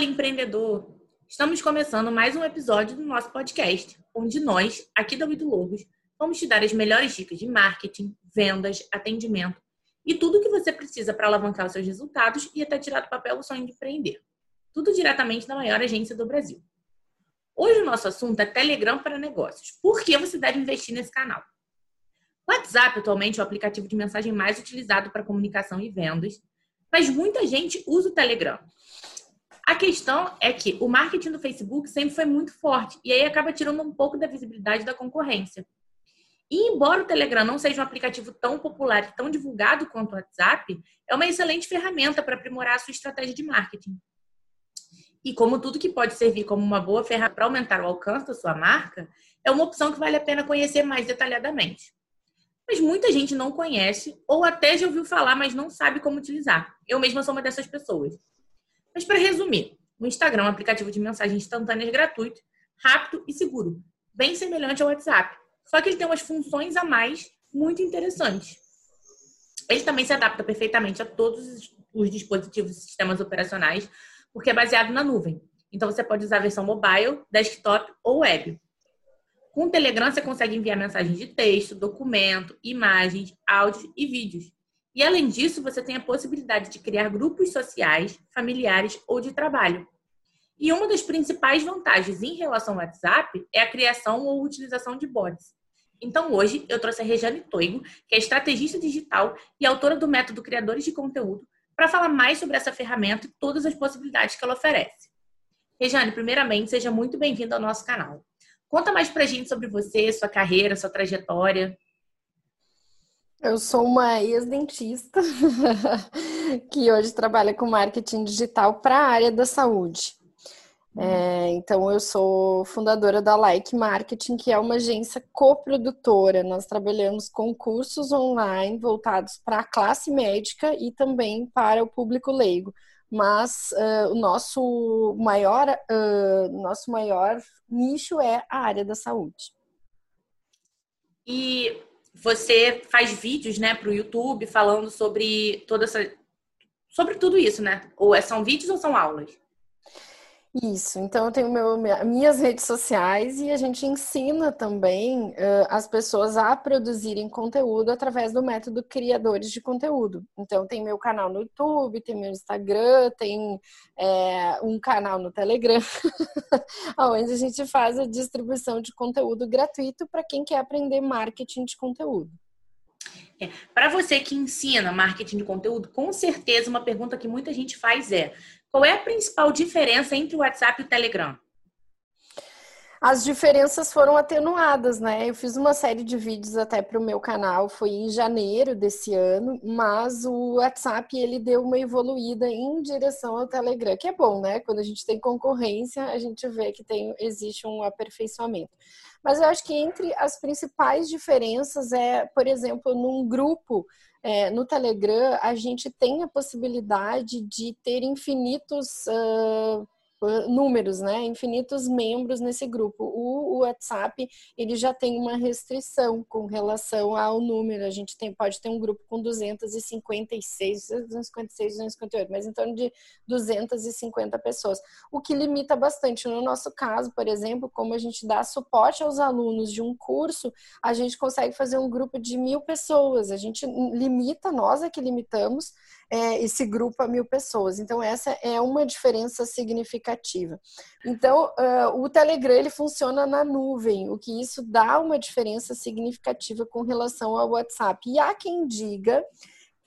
Fala, empreendedor! Estamos começando mais um episódio do nosso podcast, onde nós, aqui da Oito Lobos, vamos te dar as melhores dicas de marketing, vendas, atendimento e tudo o que você precisa para alavancar os seus resultados e até tirar do papel o sonho de empreender. Tudo diretamente na maior agência do Brasil. Hoje o nosso assunto é Telegram para negócios. Por que você deve investir nesse canal? WhatsApp atualmente é o aplicativo de mensagem mais utilizado para comunicação e vendas, mas muita gente usa o Telegram. A questão é que o marketing do Facebook sempre foi muito forte e aí acaba tirando um pouco da visibilidade da concorrência. E embora o Telegram não seja um aplicativo tão popular e tão divulgado quanto o WhatsApp, é uma excelente ferramenta para aprimorar a sua estratégia de marketing. E como tudo que pode servir como uma boa ferramenta para aumentar o alcance da sua marca, é uma opção que vale a pena conhecer mais detalhadamente. Mas muita gente não conhece ou até já ouviu falar, mas não sabe como utilizar. Eu mesma sou uma dessas pessoas. Mas para resumir, o Instagram é um aplicativo de mensagens instantâneas gratuito, rápido e seguro, bem semelhante ao WhatsApp. Só que ele tem umas funções a mais muito interessantes. Ele também se adapta perfeitamente a todos os dispositivos e sistemas operacionais, porque é baseado na nuvem. Então você pode usar a versão mobile, desktop ou web. Com o Telegram você consegue enviar mensagens de texto, documento, imagens, áudios e vídeos. E além disso, você tem a possibilidade de criar grupos sociais, familiares ou de trabalho. E uma das principais vantagens em relação ao WhatsApp é a criação ou utilização de bots. Então, hoje, eu trouxe a Rejane Toigo, que é estrategista digital e autora do método Criadores de Conteúdo, para falar mais sobre essa ferramenta e todas as possibilidades que ela oferece. Rejane, primeiramente, seja muito bem-vinda ao nosso canal. Conta mais pra gente sobre você, sua carreira, sua trajetória. Eu sou uma ex-dentista que hoje trabalha com marketing digital para a área da saúde. É, então, eu sou fundadora da Like Marketing, que é uma agência coprodutora. Nós trabalhamos com cursos online voltados para a classe médica e também para o público leigo. Mas uh, o nosso maior, uh, nosso maior nicho é a área da saúde. E você faz vídeos, né, para o YouTube falando sobre toda essa, sobre tudo isso, né? Ou é, são vídeos ou são aulas? Isso, então eu tenho meu, minhas redes sociais e a gente ensina também uh, as pessoas a produzirem conteúdo através do método criadores de conteúdo. Então tem meu canal no YouTube, tem meu Instagram, tem é, um canal no Telegram, onde a gente faz a distribuição de conteúdo gratuito para quem quer aprender marketing de conteúdo. Para você que ensina marketing de conteúdo, com certeza uma pergunta que muita gente faz é: qual é a principal diferença entre o WhatsApp e o Telegram? As diferenças foram atenuadas, né? Eu fiz uma série de vídeos até para o meu canal, foi em janeiro desse ano, mas o WhatsApp ele deu uma evoluída em direção ao Telegram, que é bom, né? Quando a gente tem concorrência, a gente vê que tem, existe um aperfeiçoamento. Mas eu acho que entre as principais diferenças é, por exemplo, num grupo é, no Telegram, a gente tem a possibilidade de ter infinitos uh, números, né? Infinitos membros nesse grupo. O, o, WhatsApp ele já tem uma restrição com relação ao número. A gente tem, pode ter um grupo com 256, 256, 258, mas em torno de 250 pessoas, o que limita bastante. No nosso caso, por exemplo, como a gente dá suporte aos alunos de um curso, a gente consegue fazer um grupo de mil pessoas. A gente limita, nós é que limitamos é, esse grupo a mil pessoas. Então, essa é uma diferença significativa. Então, uh, o Telegram ele funciona na nuvem, o que isso dá uma diferença significativa com relação ao WhatsApp. E há quem diga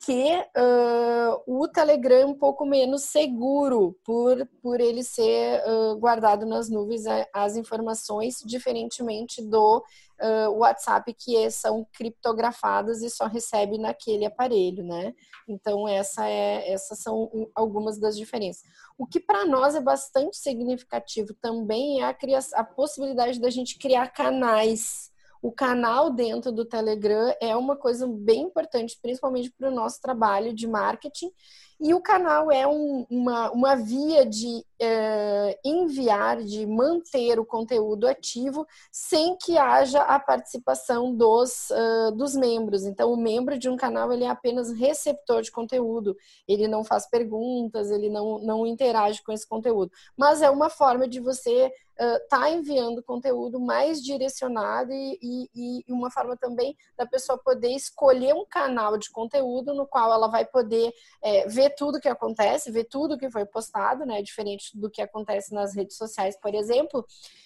que uh, o Telegram é um pouco menos seguro por, por ele ser uh, guardado nas nuvens as informações, diferentemente do uh, WhatsApp, que é, são criptografadas e só recebe naquele aparelho, né? Então, essa é, essas são algumas das diferenças. O que para nós é bastante significativo também é a, a possibilidade da gente criar canais o canal dentro do Telegram é uma coisa bem importante, principalmente para o nosso trabalho de marketing. E o canal é um, uma, uma via de é, enviar, de manter o conteúdo ativo sem que haja a participação dos, uh, dos membros. Então, o membro de um canal ele é apenas receptor de conteúdo, ele não faz perguntas, ele não, não interage com esse conteúdo. Mas é uma forma de você está uh, enviando conteúdo mais direcionado e, e, e, uma forma também da pessoa poder escolher um canal de conteúdo no qual ela vai poder é, ver tudo que acontece, ver tudo que foi postado, né? Diferente do que acontece nas redes sociais, por exemplo,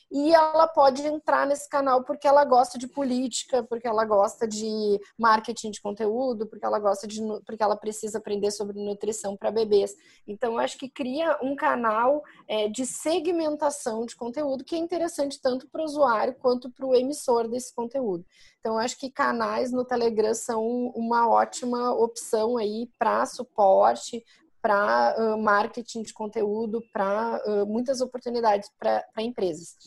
e ela pode entrar nesse canal porque ela gosta de política, porque ela gosta de marketing de conteúdo, porque ela gosta de porque ela precisa aprender sobre nutrição para bebês. Então, eu acho que cria um canal é, de segmentação de conteúdo que é interessante tanto para o usuário quanto para o emissor desse conteúdo. Então, eu acho que canais no Telegram são uma ótima opção aí para suporte, para uh, marketing de conteúdo, para uh, muitas oportunidades para empresas.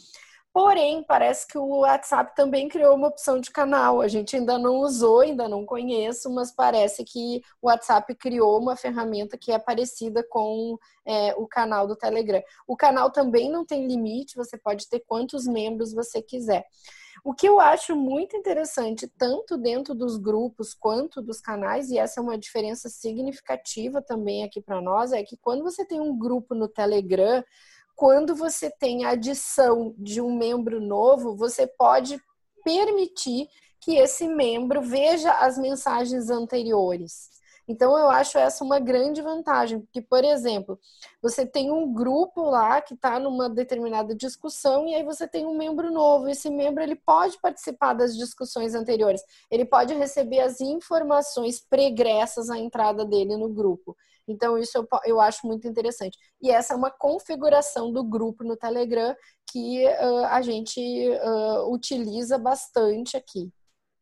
Porém, parece que o WhatsApp também criou uma opção de canal. A gente ainda não usou, ainda não conheço, mas parece que o WhatsApp criou uma ferramenta que é parecida com é, o canal do Telegram. O canal também não tem limite, você pode ter quantos membros você quiser. O que eu acho muito interessante, tanto dentro dos grupos quanto dos canais, e essa é uma diferença significativa também aqui para nós, é que quando você tem um grupo no Telegram, quando você tem a adição de um membro novo, você pode permitir que esse membro veja as mensagens anteriores. Então, eu acho essa uma grande vantagem, porque, por exemplo, você tem um grupo lá que está numa determinada discussão e aí você tem um membro novo. Esse membro ele pode participar das discussões anteriores, ele pode receber as informações pregressas à entrada dele no grupo. Então, isso eu, eu acho muito interessante. E essa é uma configuração do grupo no Telegram que uh, a gente uh, utiliza bastante aqui.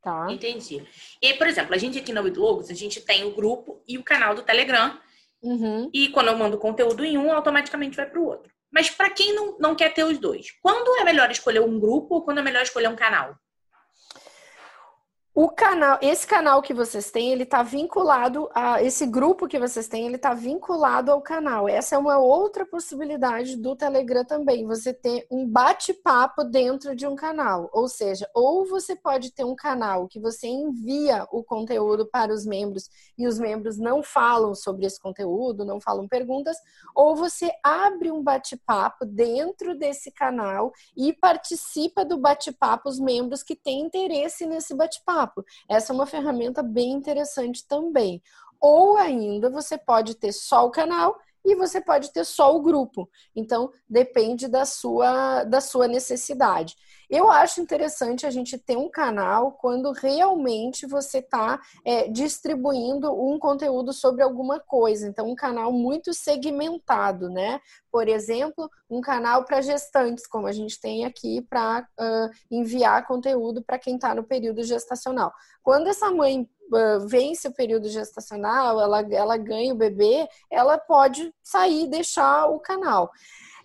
Tá. Entendi. E por exemplo, a gente aqui na Logos, a gente tem o grupo e o canal do Telegram. Uhum. E quando eu mando conteúdo em um, automaticamente vai para o outro. Mas para quem não, não quer ter os dois, quando é melhor escolher um grupo ou quando é melhor escolher um canal? O canal, esse canal que vocês têm, ele está vinculado a esse grupo que vocês têm, ele está vinculado ao canal. Essa é uma outra possibilidade do Telegram também. Você ter um bate-papo dentro de um canal, ou seja, ou você pode ter um canal que você envia o conteúdo para os membros e os membros não falam sobre esse conteúdo, não falam perguntas, ou você abre um bate-papo dentro desse canal e participa do bate-papo os membros que têm interesse nesse bate-papo papo. Essa é uma ferramenta bem interessante também. Ou ainda você pode ter só o canal e você pode ter só o grupo. Então, depende da sua, da sua necessidade. Eu acho interessante a gente ter um canal quando realmente você está é, distribuindo um conteúdo sobre alguma coisa. Então, um canal muito segmentado, né? Por exemplo, um canal para gestantes, como a gente tem aqui para uh, enviar conteúdo para quem está no período gestacional. Quando essa mãe vence o período gestacional, ela, ela ganha o bebê, ela pode sair e deixar o canal.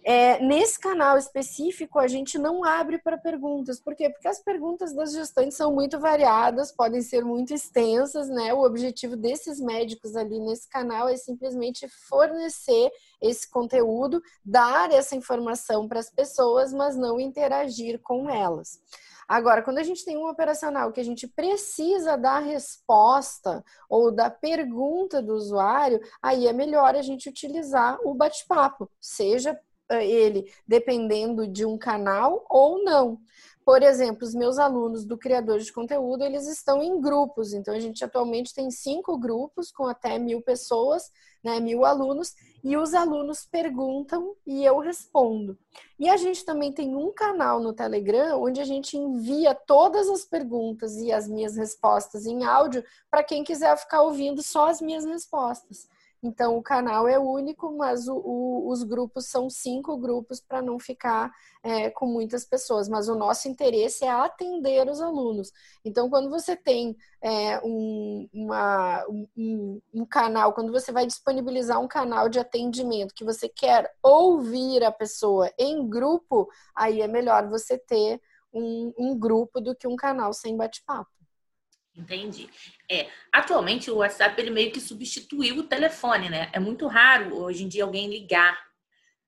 É, nesse canal específico, a gente não abre para perguntas. Por quê? Porque as perguntas das gestantes são muito variadas, podem ser muito extensas, né? O objetivo desses médicos ali nesse canal é simplesmente fornecer esse conteúdo, dar essa informação para as pessoas, mas não interagir com elas. Agora, quando a gente tem um operacional que a gente precisa dar resposta ou da pergunta do usuário, aí é melhor a gente utilizar o bate-papo, seja ele dependendo de um canal ou não. Por exemplo, os meus alunos do criador de conteúdo, eles estão em grupos. Então, a gente atualmente tem cinco grupos com até mil pessoas, né, mil alunos, e os alunos perguntam e eu respondo. E a gente também tem um canal no Telegram onde a gente envia todas as perguntas e as minhas respostas em áudio para quem quiser ficar ouvindo só as minhas respostas. Então, o canal é único, mas o, o, os grupos são cinco grupos para não ficar é, com muitas pessoas. Mas o nosso interesse é atender os alunos. Então, quando você tem é, um, uma, um, um canal, quando você vai disponibilizar um canal de atendimento que você quer ouvir a pessoa em grupo, aí é melhor você ter um, um grupo do que um canal sem bate-papo. Entendi. É, atualmente o WhatsApp ele meio que substituiu o telefone, né? É muito raro hoje em dia alguém ligar.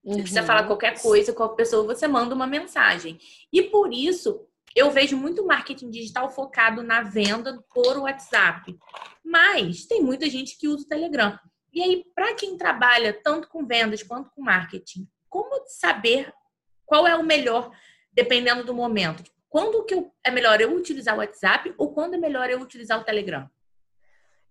Você uhum. precisa falar qualquer coisa com a pessoa, você manda uma mensagem. E por isso, eu vejo muito marketing digital focado na venda por WhatsApp. Mas tem muita gente que usa o Telegram. E aí, para quem trabalha tanto com vendas quanto com marketing, como saber qual é o melhor, dependendo do momento? Quando que eu, é melhor eu utilizar o WhatsApp ou quando é melhor eu utilizar o Telegram?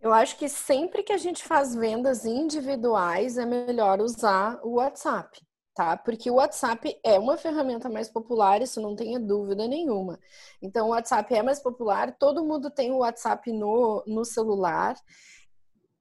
Eu acho que sempre que a gente faz vendas individuais, é melhor usar o WhatsApp, tá? Porque o WhatsApp é uma ferramenta mais popular, isso não tenha dúvida nenhuma. Então, o WhatsApp é mais popular, todo mundo tem o WhatsApp no, no celular.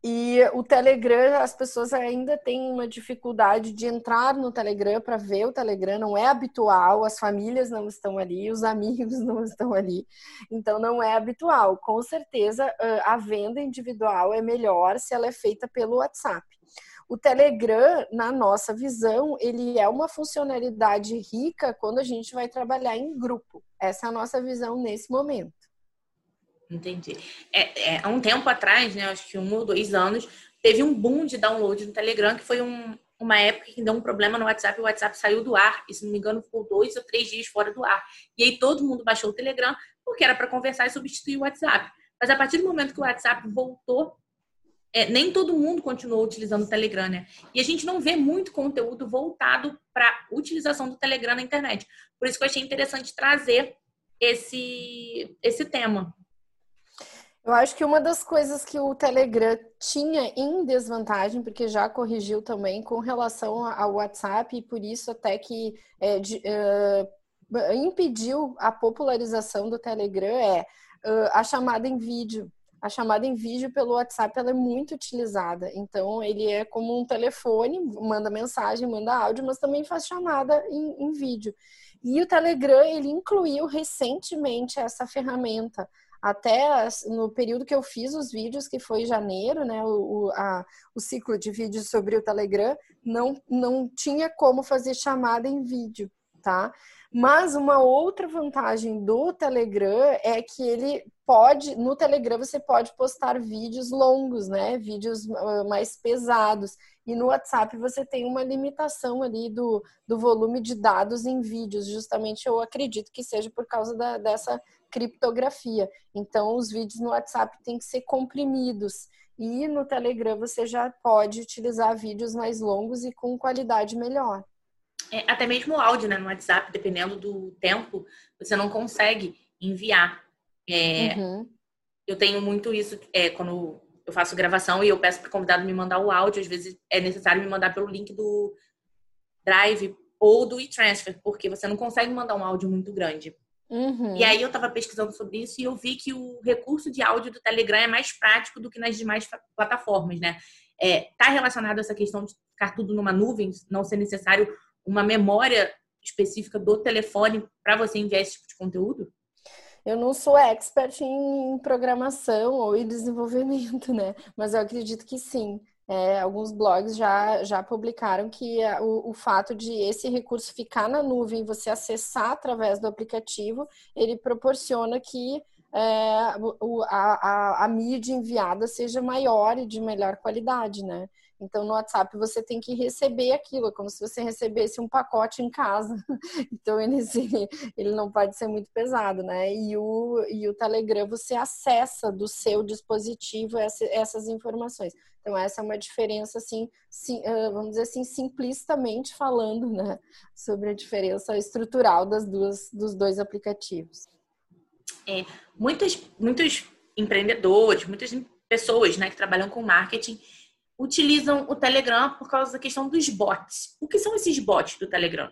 E o Telegram, as pessoas ainda têm uma dificuldade de entrar no Telegram para ver o Telegram, não é habitual, as famílias não estão ali, os amigos não estão ali, então não é habitual. Com certeza, a venda individual é melhor se ela é feita pelo WhatsApp. O Telegram, na nossa visão, ele é uma funcionalidade rica quando a gente vai trabalhar em grupo. Essa é a nossa visão nesse momento. Entendi. É, é, há um tempo atrás, né, acho que um ou dois anos, teve um boom de download no Telegram, que foi um, uma época que deu um problema no WhatsApp, o WhatsApp saiu do ar, e se não me engano ficou dois ou três dias fora do ar. E aí todo mundo baixou o Telegram, porque era para conversar e substituir o WhatsApp. Mas a partir do momento que o WhatsApp voltou, é, nem todo mundo continuou utilizando o Telegram, né? E a gente não vê muito conteúdo voltado para utilização do Telegram na internet. Por isso que eu achei interessante trazer esse, esse tema. Eu acho que uma das coisas que o Telegram tinha em desvantagem, porque já corrigiu também com relação ao WhatsApp, e por isso até que é, de, uh, impediu a popularização do Telegram, é uh, a chamada em vídeo. A chamada em vídeo pelo WhatsApp ela é muito utilizada. Então, ele é como um telefone, manda mensagem, manda áudio, mas também faz chamada em, em vídeo. E o Telegram, ele incluiu recentemente essa ferramenta até no período que eu fiz os vídeos, que foi janeiro, né, o, a, o ciclo de vídeos sobre o Telegram, não, não tinha como fazer chamada em vídeo, tá? Mas uma outra vantagem do Telegram é que ele pode, no Telegram você pode postar vídeos longos, né? Vídeos ah, mais pesados. E no WhatsApp você tem uma limitação ali do, do volume de dados em vídeos. Justamente eu acredito que seja por causa da, dessa criptografia. Então, os vídeos no WhatsApp têm que ser comprimidos. E no Telegram você já pode utilizar vídeos mais longos e com qualidade melhor. É, até mesmo o áudio, né? No WhatsApp, dependendo do tempo, você não consegue enviar. É, uhum. Eu tenho muito isso é, quando eu faço gravação e eu peço para o convidado me mandar o áudio. Às vezes é necessário me mandar pelo link do Drive ou do e-transfer, porque você não consegue mandar um áudio muito grande. Uhum. E aí eu estava pesquisando sobre isso e eu vi que o recurso de áudio do Telegram é mais prático do que nas demais plataformas, né? É, tá relacionado a essa questão de ficar tudo numa nuvem, não ser necessário uma memória específica do telefone para você enviar esse tipo de conteúdo? Eu não sou expert em programação ou em desenvolvimento, né? Mas eu acredito que sim. É, alguns blogs já, já publicaram que o, o, fato de esse recurso ficar na nuvem, você acessar através do aplicativo, ele proporciona que é, o, a, a, a mídia enviada seja maior e de melhor qualidade, né? Então, no WhatsApp, você tem que receber aquilo, é como se você recebesse um pacote em casa. Então, ele, ele não pode ser muito pesado, né? E o, e o Telegram, você acessa do seu dispositivo essas informações. Então, essa é uma diferença, assim, sim, vamos dizer assim, simplistamente falando, né? Sobre a diferença estrutural das duas, dos dois aplicativos. É, muitos, muitos empreendedores, muitas pessoas né, que trabalham com marketing utilizam o Telegram por causa da questão dos bots. O que são esses bots do Telegram?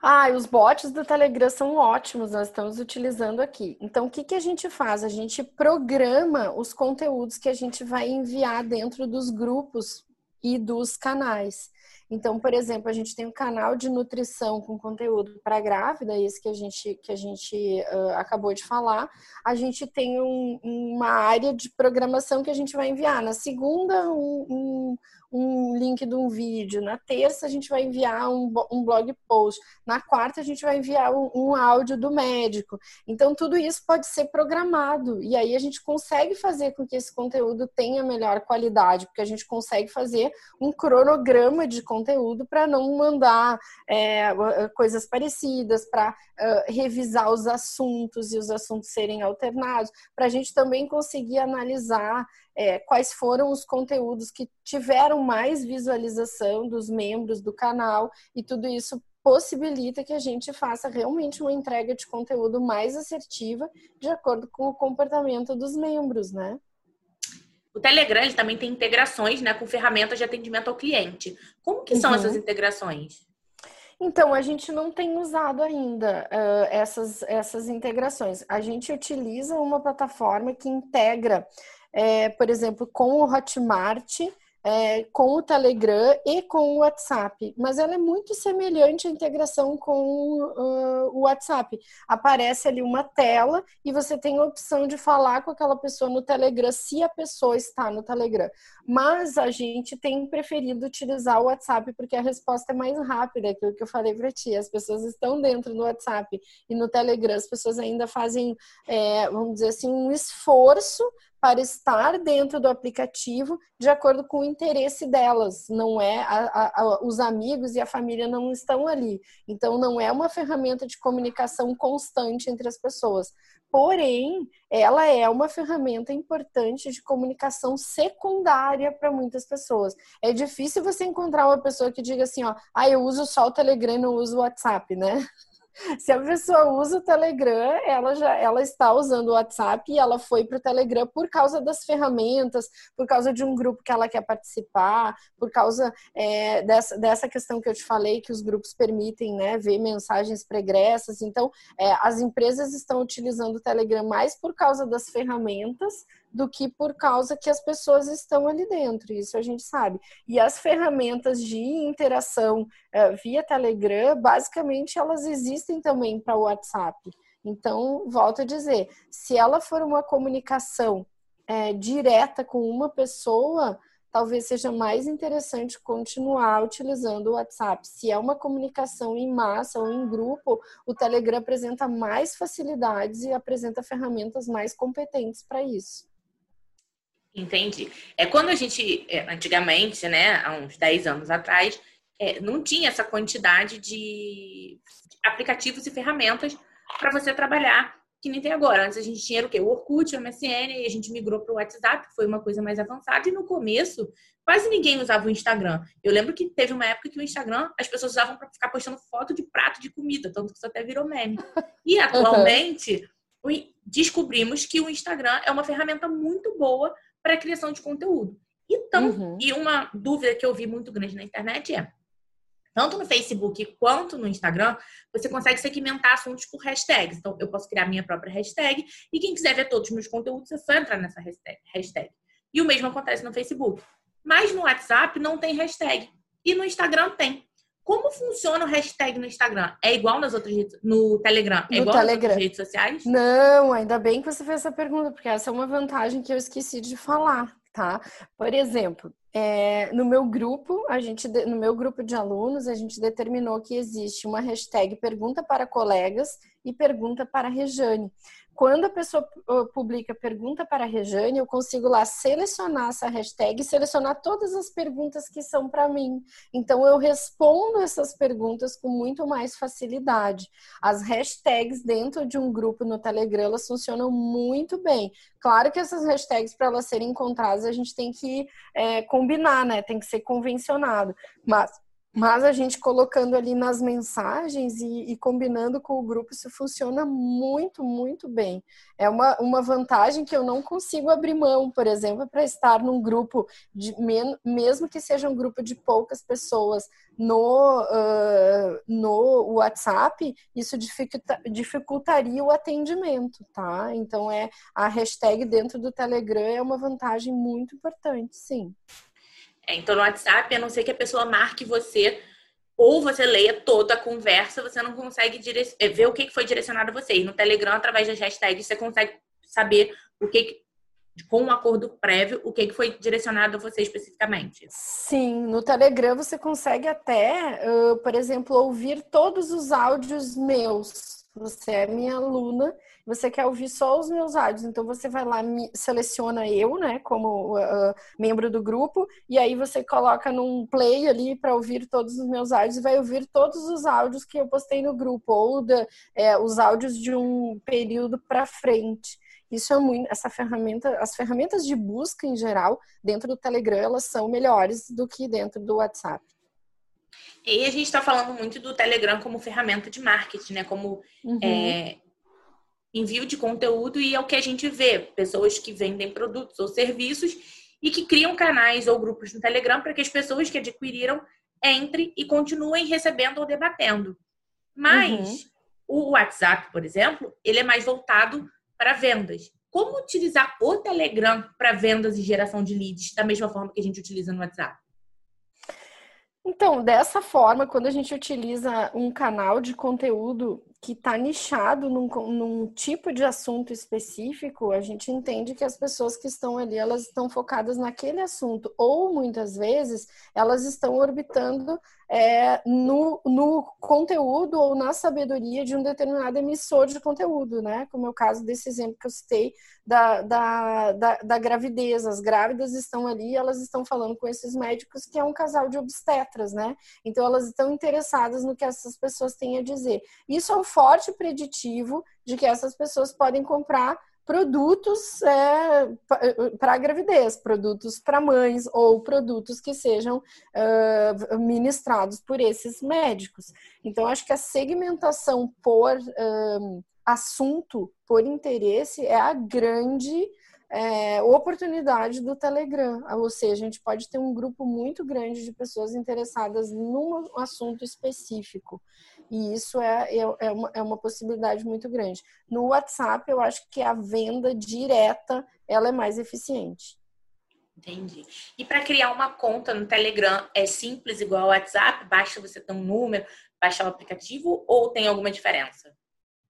Ah, os bots do Telegram são ótimos, nós estamos utilizando aqui. Então, o que, que a gente faz? A gente programa os conteúdos que a gente vai enviar dentro dos grupos e dos canais. Então, por exemplo, a gente tem um canal de nutrição com conteúdo para grávida, esse que a gente, que a gente uh, acabou de falar. A gente tem um, uma área de programação que a gente vai enviar. Na segunda, um, um link de um vídeo. Na terça, a gente vai enviar um, um blog post. Na quarta, a gente vai enviar um, um áudio do médico. Então, tudo isso pode ser programado. E aí a gente consegue fazer com que esse conteúdo tenha melhor qualidade, porque a gente consegue fazer um cronograma de conteúdo para não mandar é, coisas parecidas, para revisar os assuntos e os assuntos serem alternados, para a gente também conseguir analisar é, quais foram os conteúdos que tiveram mais visualização dos membros do canal e tudo isso possibilita que a gente faça realmente uma entrega de conteúdo mais assertiva de acordo com o comportamento dos membros, né? O Telegram ele também tem integrações né, com ferramentas de atendimento ao cliente. Como que são uhum. essas integrações? Então, a gente não tem usado ainda uh, essas, essas integrações. A gente utiliza uma plataforma que integra é, por exemplo, com o Hotmart, é, com o Telegram e com o WhatsApp, mas ela é muito semelhante à integração com uh, o WhatsApp. Aparece ali uma tela e você tem a opção de falar com aquela pessoa no Telegram se a pessoa está no Telegram. Mas a gente tem preferido utilizar o WhatsApp porque a resposta é mais rápida, aquilo que eu falei para ti. As pessoas estão dentro do WhatsApp e no Telegram as pessoas ainda fazem, é, vamos dizer assim, um esforço para estar dentro do aplicativo de acordo com o interesse delas. Não é a, a, os amigos e a família não estão ali. Então não é uma ferramenta de comunicação constante entre as pessoas. Porém, ela é uma ferramenta importante de comunicação secundária para muitas pessoas. É difícil você encontrar uma pessoa que diga assim, ó, ah, eu uso só o Telegram não uso o WhatsApp, né? Se a pessoa usa o Telegram, ela já ela está usando o WhatsApp e ela foi para o Telegram por causa das ferramentas, por causa de um grupo que ela quer participar, por causa é, dessa, dessa questão que eu te falei, que os grupos permitem né, ver mensagens pregressas. Então, é, as empresas estão utilizando o Telegram mais por causa das ferramentas do que por causa que as pessoas estão ali dentro, isso a gente sabe. E as ferramentas de interação uh, via Telegram, basicamente, elas existem também para o WhatsApp. Então, volto a dizer, se ela for uma comunicação é, direta com uma pessoa, talvez seja mais interessante continuar utilizando o WhatsApp. Se é uma comunicação em massa ou em grupo, o Telegram apresenta mais facilidades e apresenta ferramentas mais competentes para isso. Entendi. É quando a gente, é, antigamente, né, há uns 10 anos atrás, é, não tinha essa quantidade de aplicativos e ferramentas para você trabalhar que nem tem agora. Antes a gente tinha o quê? O Orkut, o MSN, e a gente migrou para o WhatsApp, que foi uma coisa mais avançada. E no começo, quase ninguém usava o Instagram. Eu lembro que teve uma época que o Instagram as pessoas usavam para ficar postando foto de prato de comida, tanto que isso até virou meme. E atualmente, uhum. descobrimos que o Instagram é uma ferramenta muito boa para a criação de conteúdo. Então, uhum. e uma dúvida que eu vi muito grande na internet é: tanto no Facebook quanto no Instagram, você consegue segmentar assuntos por hashtags. Então, eu posso criar minha própria hashtag e quem quiser ver todos os meus conteúdos é só entrar nessa hashtag. E o mesmo acontece no Facebook. Mas no WhatsApp não tem hashtag. E no Instagram tem. Como funciona o hashtag no Instagram? É igual nas outras redes, no Telegram? É no igual Telegram. nas outras redes sociais? Não, ainda bem que você fez essa pergunta, porque essa é uma vantagem que eu esqueci de falar, tá? Por exemplo, é, no meu grupo, a gente, no meu grupo de alunos, a gente determinou que existe uma hashtag pergunta para colegas e pergunta para Rejane quando a pessoa publica pergunta para a Rejane, eu consigo lá selecionar essa hashtag e selecionar todas as perguntas que são para mim. Então eu respondo essas perguntas com muito mais facilidade. As hashtags dentro de um grupo no Telegram, elas funcionam muito bem. Claro que essas hashtags, para elas serem encontradas, a gente tem que é, combinar, né? Tem que ser convencionado. Mas mas a gente colocando ali nas mensagens e, e, combinando com o grupo, isso funciona muito, muito bem. É uma, uma vantagem que eu não consigo abrir mão, por exemplo, para estar num grupo, de, mesmo que seja um grupo de poucas pessoas no, uh, no WhatsApp, isso dificulta, dificultaria o atendimento, tá? Então, é a hashtag dentro do Telegram é uma vantagem muito importante, sim. É, então, no WhatsApp, a não ser que a pessoa marque você ou você leia toda a conversa, você não consegue é, ver o que foi direcionado a você. E no Telegram, através das hashtags, você consegue saber o que com um acordo prévio, o que foi direcionado a você especificamente? Sim, no Telegram você consegue até, por exemplo, ouvir todos os áudios meus. Você é minha aluna, você quer ouvir só os meus áudios, então você vai lá, seleciona eu, né, como uh, membro do grupo, e aí você coloca num play ali para ouvir todos os meus áudios e vai ouvir todos os áudios que eu postei no grupo, ou da, é, os áudios de um período para frente. Isso é muito, essa ferramenta, as ferramentas de busca em geral dentro do Telegram elas são melhores do que dentro do WhatsApp. E a gente está falando muito do Telegram como ferramenta de marketing, né? Como uhum. é, envio de conteúdo e é o que a gente vê, pessoas que vendem produtos ou serviços e que criam canais ou grupos no Telegram para que as pessoas que adquiriram entrem e continuem recebendo ou debatendo. Mas uhum. o WhatsApp, por exemplo, ele é mais voltado para vendas. Como utilizar o Telegram para vendas e geração de leads da mesma forma que a gente utiliza no WhatsApp? Então, dessa forma, quando a gente utiliza um canal de conteúdo que está nichado num, num, tipo de assunto específico, a gente entende que as pessoas que estão ali, elas estão focadas naquele assunto, ou muitas vezes elas estão orbitando é, no, no conteúdo ou na sabedoria de um determinado emissor de conteúdo, né? Como é o caso desse exemplo que eu citei da, da, da, da gravidez. As grávidas estão ali, elas estão falando com esses médicos que é um casal de obstetras, né? Então elas estão interessadas no que essas pessoas têm a dizer. Isso é um forte preditivo de que essas pessoas podem comprar produtos é, para gravidez, produtos para mães ou produtos que sejam uh, ministrados por esses médicos. Então, acho que a segmentação por uh, assunto, por interesse, é a grande é, oportunidade do Telegram. Ou seja, a gente pode ter um grupo muito grande de pessoas interessadas num assunto específico. E isso é, é, é, uma, é uma possibilidade muito grande. No WhatsApp, eu acho que a venda direta ela é mais eficiente. Entendi. E para criar uma conta no Telegram é simples igual WhatsApp? Basta você ter um número, baixar o aplicativo ou tem alguma diferença?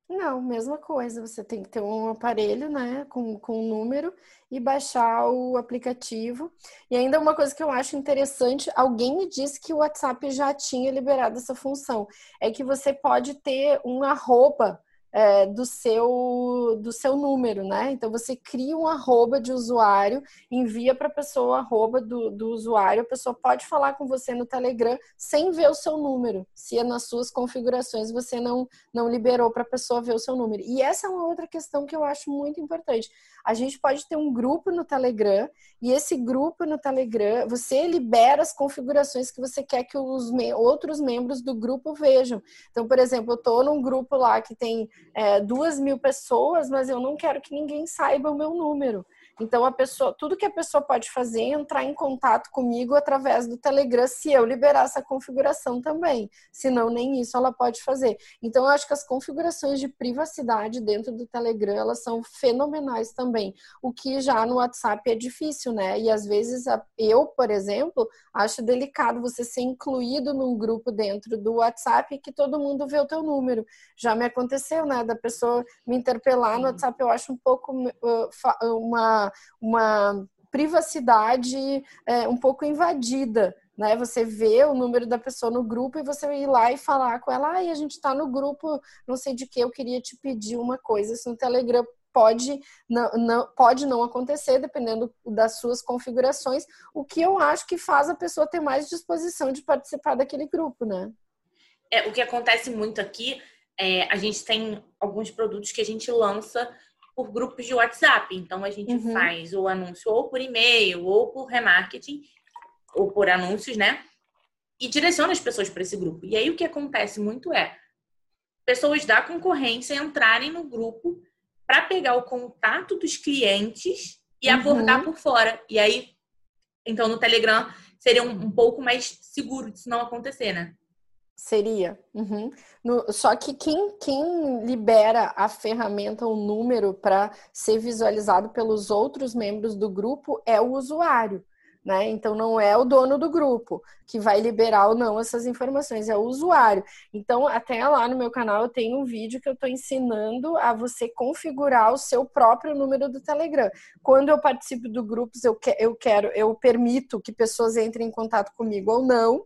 Não, mesma coisa. Você tem que ter um aparelho, né, com, com um número e baixar o aplicativo. E ainda uma coisa que eu acho interessante, alguém me disse que o WhatsApp já tinha liberado essa função, é que você pode ter um arroba é, do, seu, do seu número, né? Então você cria um arroba de usuário, envia para a pessoa arroba do, do usuário, a pessoa pode falar com você no Telegram sem ver o seu número, se é nas suas configurações você não, não liberou para a pessoa ver o seu número. E essa é uma outra questão que eu acho muito importante. A gente pode ter um grupo no Telegram e esse grupo no Telegram, você libera as configurações que você quer que os me outros membros do grupo vejam. Então, por exemplo, eu estou num grupo lá que tem é, duas mil pessoas, mas eu não quero que ninguém saiba o meu número. Então a pessoa, tudo que a pessoa pode fazer é entrar em contato comigo através do Telegram, se eu liberar essa configuração também. Se não, nem isso ela pode fazer. Então eu acho que as configurações de privacidade dentro do Telegram, elas são fenomenais também. O que já no WhatsApp é difícil, né? E às vezes eu, por exemplo, acho delicado você ser incluído num grupo dentro do WhatsApp que todo mundo vê o teu número. Já me aconteceu, né, da pessoa me interpelar no WhatsApp, eu acho um pouco uh, uma privacidade é, um pouco invadida. Né? Você vê o número da pessoa no grupo e você ir lá e falar com ela, ah, a gente está no grupo, não sei de que, eu queria te pedir uma coisa. Isso no Telegram pode não, não, pode não acontecer, dependendo das suas configurações, o que eu acho que faz a pessoa ter mais disposição de participar daquele grupo, né? É, o que acontece muito aqui, é, a gente tem alguns produtos que a gente lança por grupos de WhatsApp. Então a gente uhum. faz o anúncio ou por e-mail, ou por remarketing, ou por anúncios, né? E direciona as pessoas para esse grupo. E aí o que acontece muito é pessoas da concorrência entrarem no grupo para pegar o contato dos clientes e uhum. abordar por fora. E aí, então no Telegram seria um, um pouco mais seguro disso não acontecer, né? Seria. Uhum. No, só que quem, quem libera a ferramenta, o número para ser visualizado pelos outros membros do grupo é o usuário. né? Então não é o dono do grupo que vai liberar ou não essas informações, é o usuário. Então, até lá no meu canal eu tenho um vídeo que eu estou ensinando a você configurar o seu próprio número do Telegram. Quando eu participo do grupos, eu, que, eu quero, eu permito que pessoas entrem em contato comigo ou não,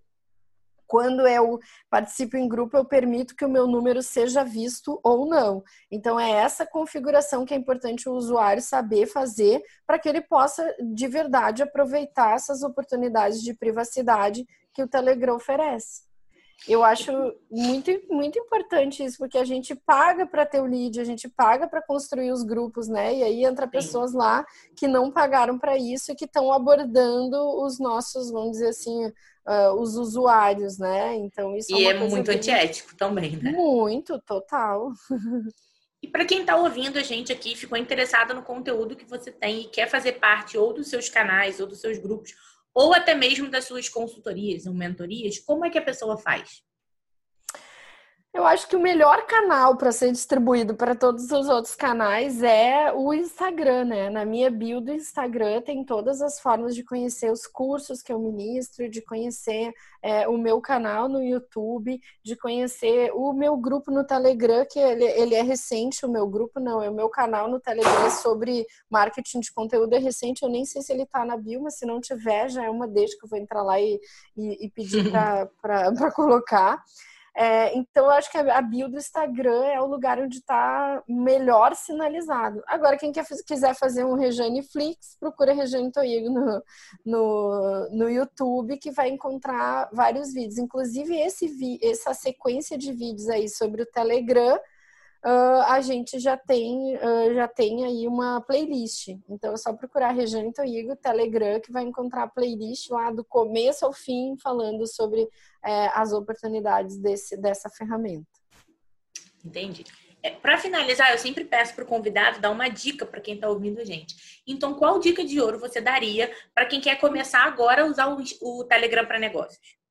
quando eu participo em grupo, eu permito que o meu número seja visto ou não. Então, é essa configuração que é importante o usuário saber fazer para que ele possa, de verdade, aproveitar essas oportunidades de privacidade que o Telegram oferece. Eu acho muito, muito importante isso, porque a gente paga para ter o lead, a gente paga para construir os grupos, né? E aí entra pessoas lá que não pagaram para isso e que estão abordando os nossos, vamos dizer assim, uh, os usuários, né? Então isso e é, é muito antiético também, né? Muito, total. E para quem está ouvindo a gente aqui, ficou interessado no conteúdo que você tem e quer fazer parte ou dos seus canais ou dos seus grupos, ou até mesmo das suas consultorias ou mentorias, como é que a pessoa faz? Eu acho que o melhor canal para ser distribuído para todos os outros canais é o Instagram, né? Na minha bio do Instagram tem todas as formas de conhecer os cursos que eu ministro, de conhecer é, o meu canal no YouTube, de conhecer o meu grupo no Telegram, que ele, ele é recente, o meu grupo não, é o meu canal no Telegram sobre marketing de conteúdo é recente, eu nem sei se ele está na bio, mas se não tiver, já é uma deixa que eu vou entrar lá e, e, e pedir para colocar. É, então, eu acho que a bio do Instagram é o lugar onde está melhor sinalizado. Agora, quem quer, quiser fazer um Rejane Flix, procura Rejane Toigo no, no, no YouTube, que vai encontrar vários vídeos. Inclusive, esse, essa sequência de vídeos aí sobre o Telegram uh, a gente já tem, uh, já tem aí uma playlist. Então é só procurar Regiane Toigo, Telegram, que vai encontrar a playlist lá do começo ao fim, falando sobre é, as oportunidades desse, dessa ferramenta. Entendi. É, para finalizar, eu sempre peço para o convidado dar uma dica para quem está ouvindo a gente. Então, qual dica de ouro você daria para quem quer começar agora a usar o, o Telegram para negócios?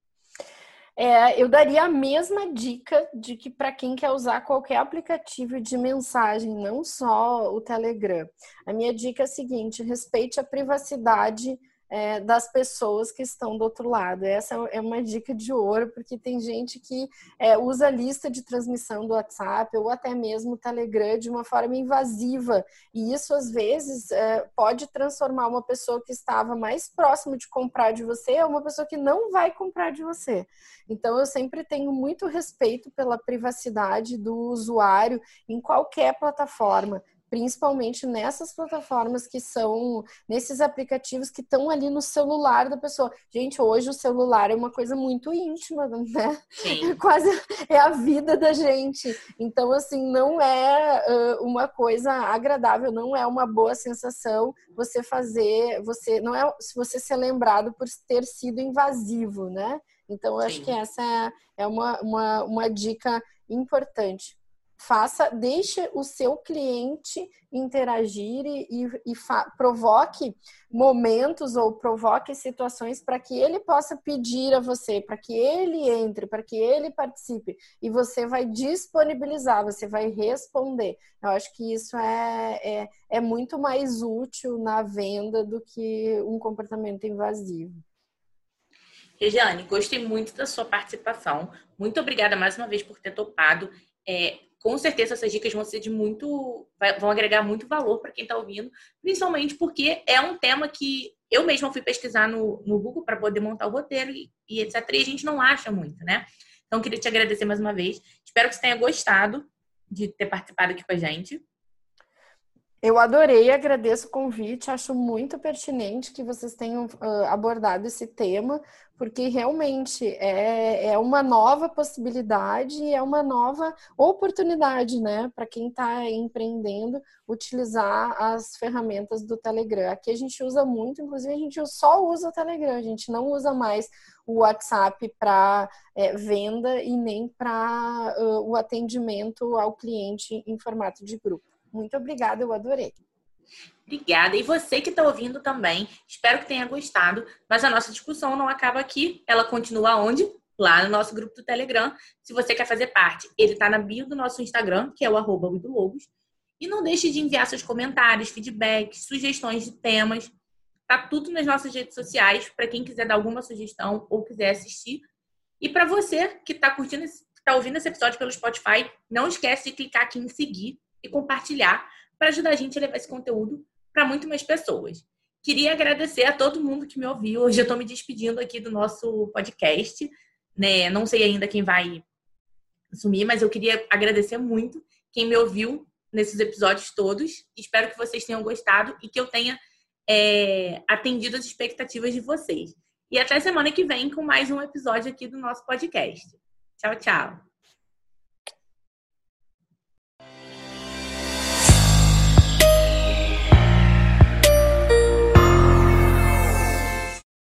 É, eu daria a mesma dica de que para quem quer usar qualquer aplicativo de mensagem, não só o Telegram. A minha dica é a seguinte: respeite a privacidade é, das pessoas que estão do outro lado. Essa é uma dica de ouro, porque tem gente que é, usa a lista de transmissão do WhatsApp ou até mesmo o Telegram de uma forma invasiva. E isso, às vezes, é, pode transformar uma pessoa que estava mais próximo de comprar de você a uma pessoa que não vai comprar de você. Então, eu sempre tenho muito respeito pela privacidade do usuário em qualquer plataforma principalmente nessas plataformas que são, nesses aplicativos que estão ali no celular da pessoa. Gente, hoje o celular é uma coisa muito íntima, né? Sim. É quase é a vida da gente. Então, assim, não é uh, uma coisa agradável, não é uma boa sensação você fazer, você não é se você ser lembrado por ter sido invasivo, né? Então, eu Sim. acho que essa é, é uma, uma, uma dica importante faça, deixe o seu cliente interagir e, e provoque momentos ou provoque situações para que ele possa pedir a você, para que ele entre, para que ele participe e você vai disponibilizar, você vai responder. Eu acho que isso é, é, é muito mais útil na venda do que um comportamento invasivo. Regiane, gostei muito da sua participação. Muito obrigada mais uma vez por ter topado. É, com certeza essas dicas vão ser de muito. vão agregar muito valor para quem está ouvindo, principalmente porque é um tema que eu mesma fui pesquisar no, no Google para poder montar o roteiro e, e etc. E a gente não acha muito, né? Então, queria te agradecer mais uma vez. Espero que você tenha gostado de ter participado aqui com a gente. Eu adorei, agradeço o convite, acho muito pertinente que vocês tenham uh, abordado esse tema, porque realmente é, é uma nova possibilidade e é uma nova oportunidade, né, para quem está empreendendo, utilizar as ferramentas do Telegram. Aqui a gente usa muito, inclusive a gente só usa o Telegram, a gente não usa mais o WhatsApp para é, venda e nem para uh, o atendimento ao cliente em formato de grupo. Muito obrigada, eu adorei. Obrigada. E você que está ouvindo também, espero que tenha gostado. Mas a nossa discussão não acaba aqui. Ela continua onde? Lá no nosso grupo do Telegram. Se você quer fazer parte, ele está na bio do nosso Instagram, que é o arroba Lobos. E não deixe de enviar seus comentários, feedbacks, sugestões de temas Tá tudo nas nossas redes sociais para quem quiser dar alguma sugestão ou quiser assistir. E para você que está curtindo, está ouvindo esse episódio pelo Spotify, não esquece de clicar aqui em seguir e compartilhar para ajudar a gente a levar esse conteúdo para muito mais pessoas. Queria agradecer a todo mundo que me ouviu. Hoje eu estou me despedindo aqui do nosso podcast. Né? Não sei ainda quem vai assumir, mas eu queria agradecer muito quem me ouviu nesses episódios todos. Espero que vocês tenham gostado e que eu tenha é, atendido as expectativas de vocês. E até semana que vem com mais um episódio aqui do nosso podcast. Tchau, tchau.